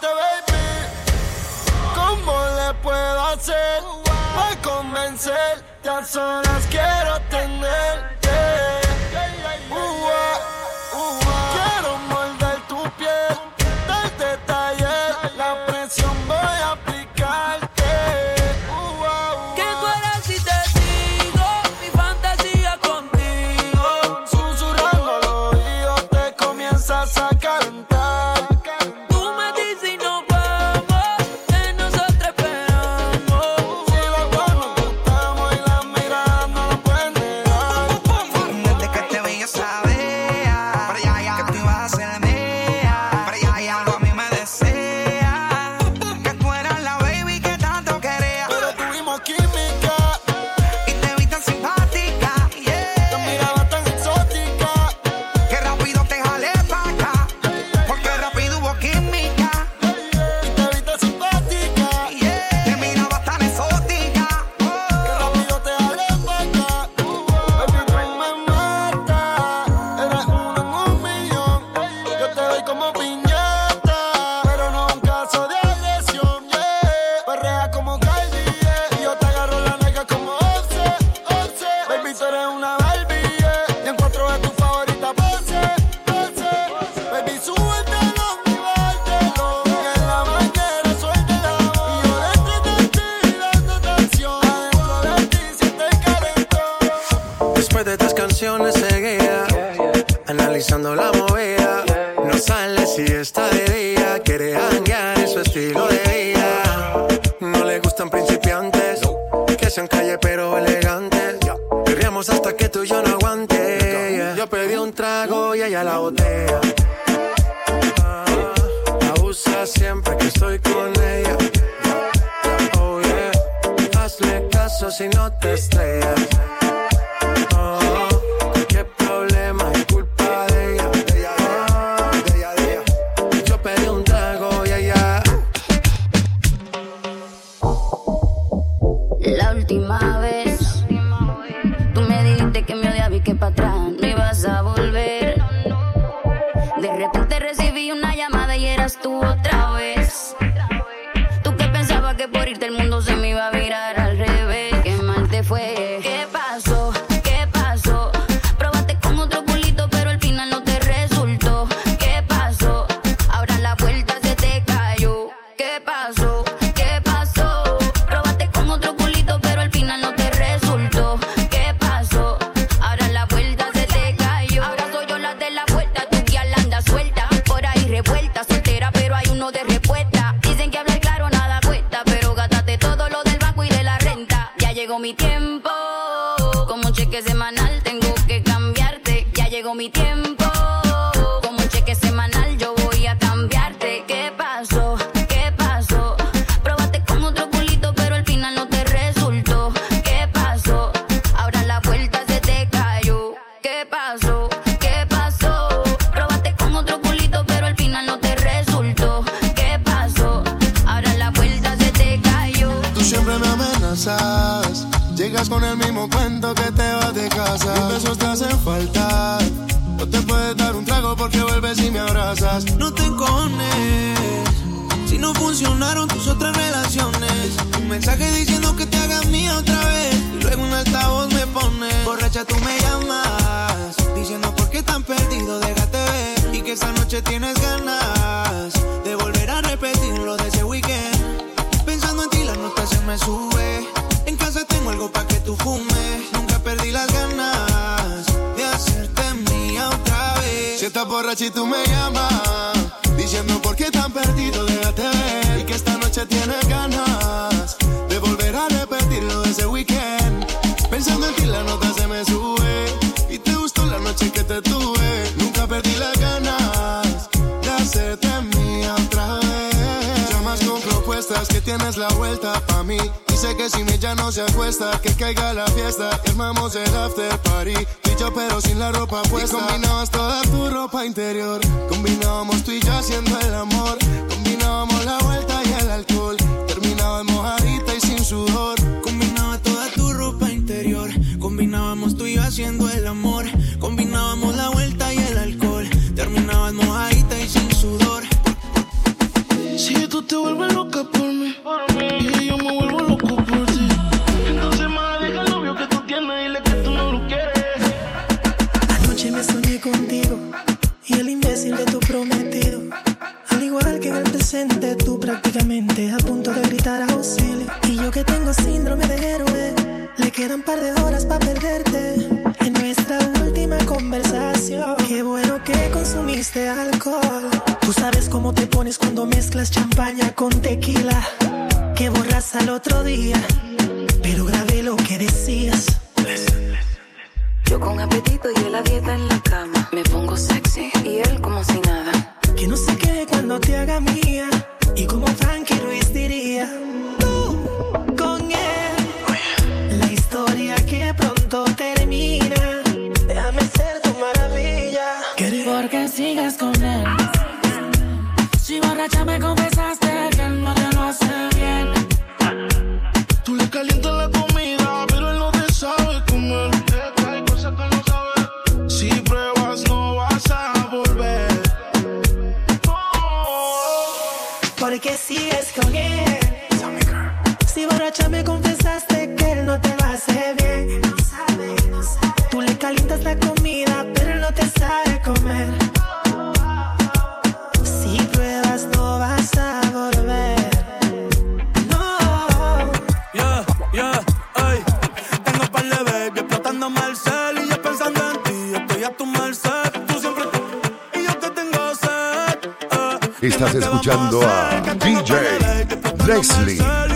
Pregúntate, baby, ¿cómo le puedo hacer para convencerte? A solas quiero tenerte. Uh, uh, uh, quiero morder tu piel, del detalle, la presión voy a aplicarte. Uh, ¿Qué harás si te digo mi fantasía contigo? Susurrando al oído te comienzas a cantar. Y ella la botella. Ah, Abusa siempre que estoy con ella. Oh yeah, hazle caso si no te estrellas. Con el mismo cuento que te vas de casa. Mis besos te hacen falta. No te puedes dar un trago porque vuelves y me abrazas. No te encones si no funcionaron tus otras relaciones. Un mensaje diciendo que te hagas mía otra vez. Y luego un altavoz me pone. Borracha, tú me llamas. Diciendo por qué tan perdido, déjate ver. Y que esta noche tienes ganas de volver a repetir lo de ese weekend. Pensando en ti, la nota se me sube. Algo para que tú fumes. Nunca perdí las ganas de hacerte mía otra vez. Si estás borracha y tú me llamas, diciendo por qué tan perdido, déjate ver. Y que esta noche tienes ganas de volver a repetir lo de ese weekend. Pensando en ti, la nota se me sube. Y te gustó la noche que te tuve. Nunca perdí las ganas de hacerte mía otra vez. Llamas con propuestas que tienes la vuelta pa' mí. Sé que si mi ya no se acuesta, que caiga la fiesta. y Armamos el after party. Tú y yo, pero sin la ropa puesta. Y combinabas toda tu ropa interior. Combinábamos tú y yo haciendo el amor. Combinábamos la vuelta y el alcohol. Terminaba mojadita y sin sudor. Combinaba toda tu ropa interior. Combinábamos tú y yo haciendo el amor. cómo te pones cuando mezclas champaña con tequila. Que borras al otro día, pero grabé lo que decías. Yo con apetito y él a dieta en la cama. Me pongo sexy y él como si nada. Que no se quede cuando te haga mía. Y como Frankie Ruiz diría, tú con él. La historia que pronto termina. Déjame ser tu maravilla. Porque sigas con él borracha me confesaste que él no te lo hace bien. Tú le calientas la comida, pero él no te sabe comer. Cosas que no sabes. Si pruebas, no vas a volver. Oh. Porque si es con él. Si borracha me confesaste que él no te lo hace bien. No sabe, no sabe. Tú le calientas la comida. escuchando a DJ Leslie.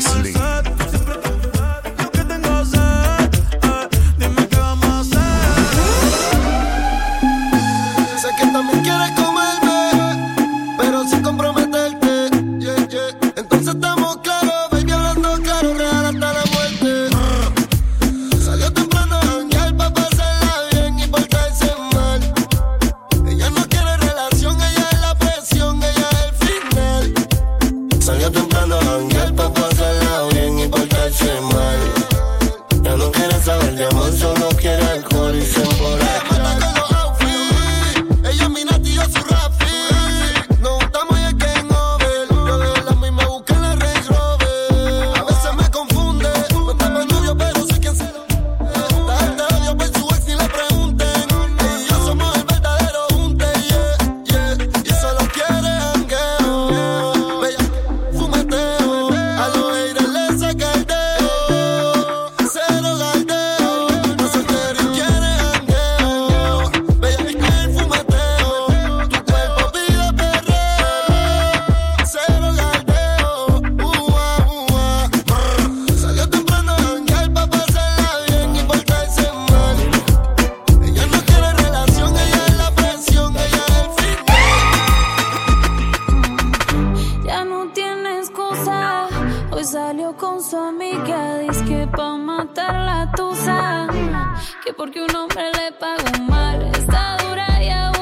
next. por porque un hombre le pagó mal. Está dura y aburrida.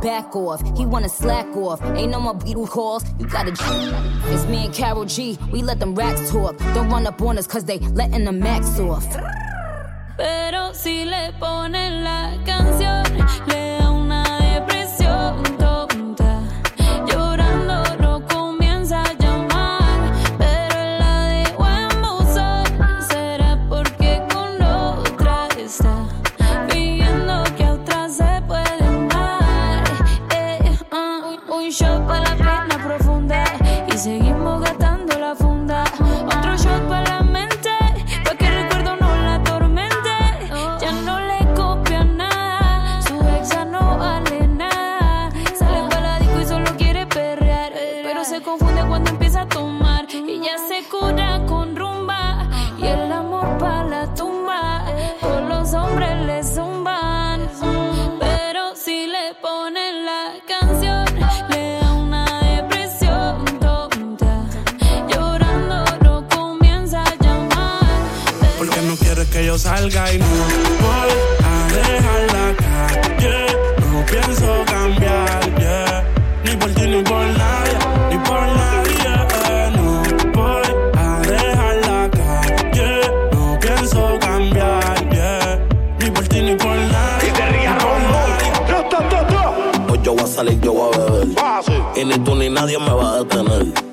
back off. He wanna slack off. Ain't no more beetle calls. You gotta. It's me and Carol G. We let them racks talk. Don't run up on us cause they letting the max off. Pero si le ponen la canción, le salga y no voy a dejar la calle. No pienso cambiar, yeah. Ni por ti ni por nadie, ni por nadie. eh. No voy a dejar la calle. No pienso cambiar, yeah. Ni por ti ni por nadie. ni por nadie. Hoy yo voy a salir, yo voy a beber. Y ni tú ni nadie me va a detener.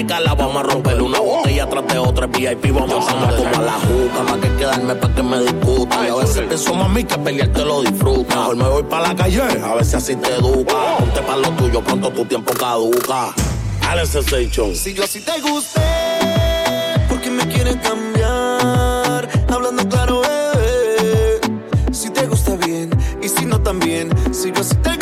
La discoteca la vamos a romper una botella tras de otra VIP vamos a hacer como a la juca más que quedarme para que me discutan y a veces pienso mami que pelear te lo disfruta mejor me voy para la calle a ver si así te educa. Ponte para lo tuyo pronto tu tiempo caduca. Dale Sensation Si yo así te gusté, ¿por qué me quieres cambiar? Hablando claro, bebé. Si te gusta bien y si no también. Si yo así te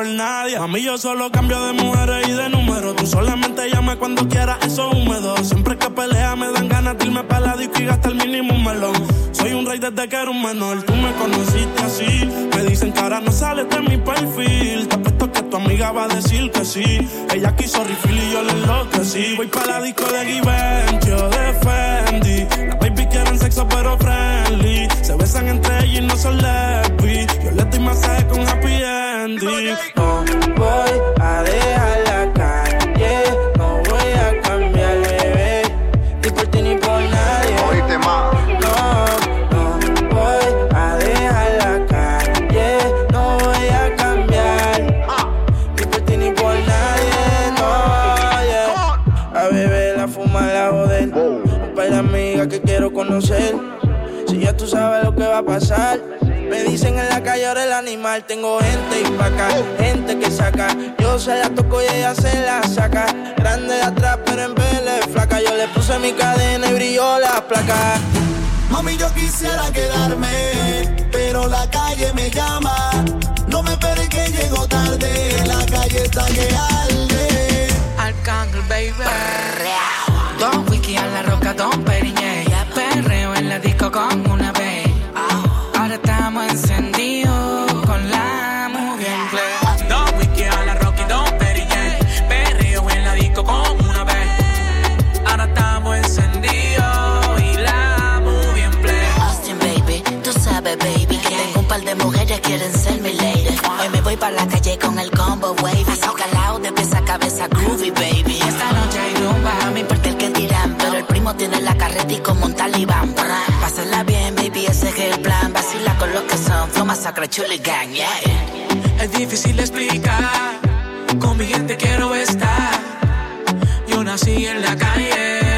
A mí yo solo cambio de mujeres y de número. Tú solamente llama cuando quieras, eso húmedo. Siempre que pelea me dan ganas de irme para la disco y gastar mínimo un melón. Soy un rey desde que era un menor, tú me conociste así. Me dicen que no sales de mi perfil. Te apuesto que tu amiga va a decir que sí. Ella quiso refill y yo le enloquecí. Voy para la disco de Givenchy o de Fendi. Las baby quieren sexo pero friendly. Se besan entre ellas y no son lesbi. Yo les doy masaje con la joder. Un par de amigas que quiero conocer. Si ya tú sabes lo que va a pasar. Me dicen en la calle ahora el animal. Tengo gente y pa' acá, gente que saca. Yo se la toco y ella se la saca. Grande de atrás, pero en vez de flaca. Yo le puse mi cadena y brilló la placa. Mami, yo quisiera quedarme, pero la calle me llama. No me esperes que llego tarde, la calle está que arde. Arcángel, baby. Don Wiki a la roca, Don Periñé. Perreo en la disco con una B. Ahora estamos encendidos con la movie play. Don Wiki a la roca Don Periñé. Perreo en la disco con una B. Ahora estamos encendidos y la movie en play. Austin, baby, tú sabes, baby, que tengo un par de mujeres quieren ser mi lady. Hoy me voy para la calle tiene la carreta y como un talibán. Pásala bien, baby, ese es el plan. Vacila con los que son, flow masacre, chuligan, yeah. Es difícil explicar. Con mi gente quiero estar. Yo nací en la calle.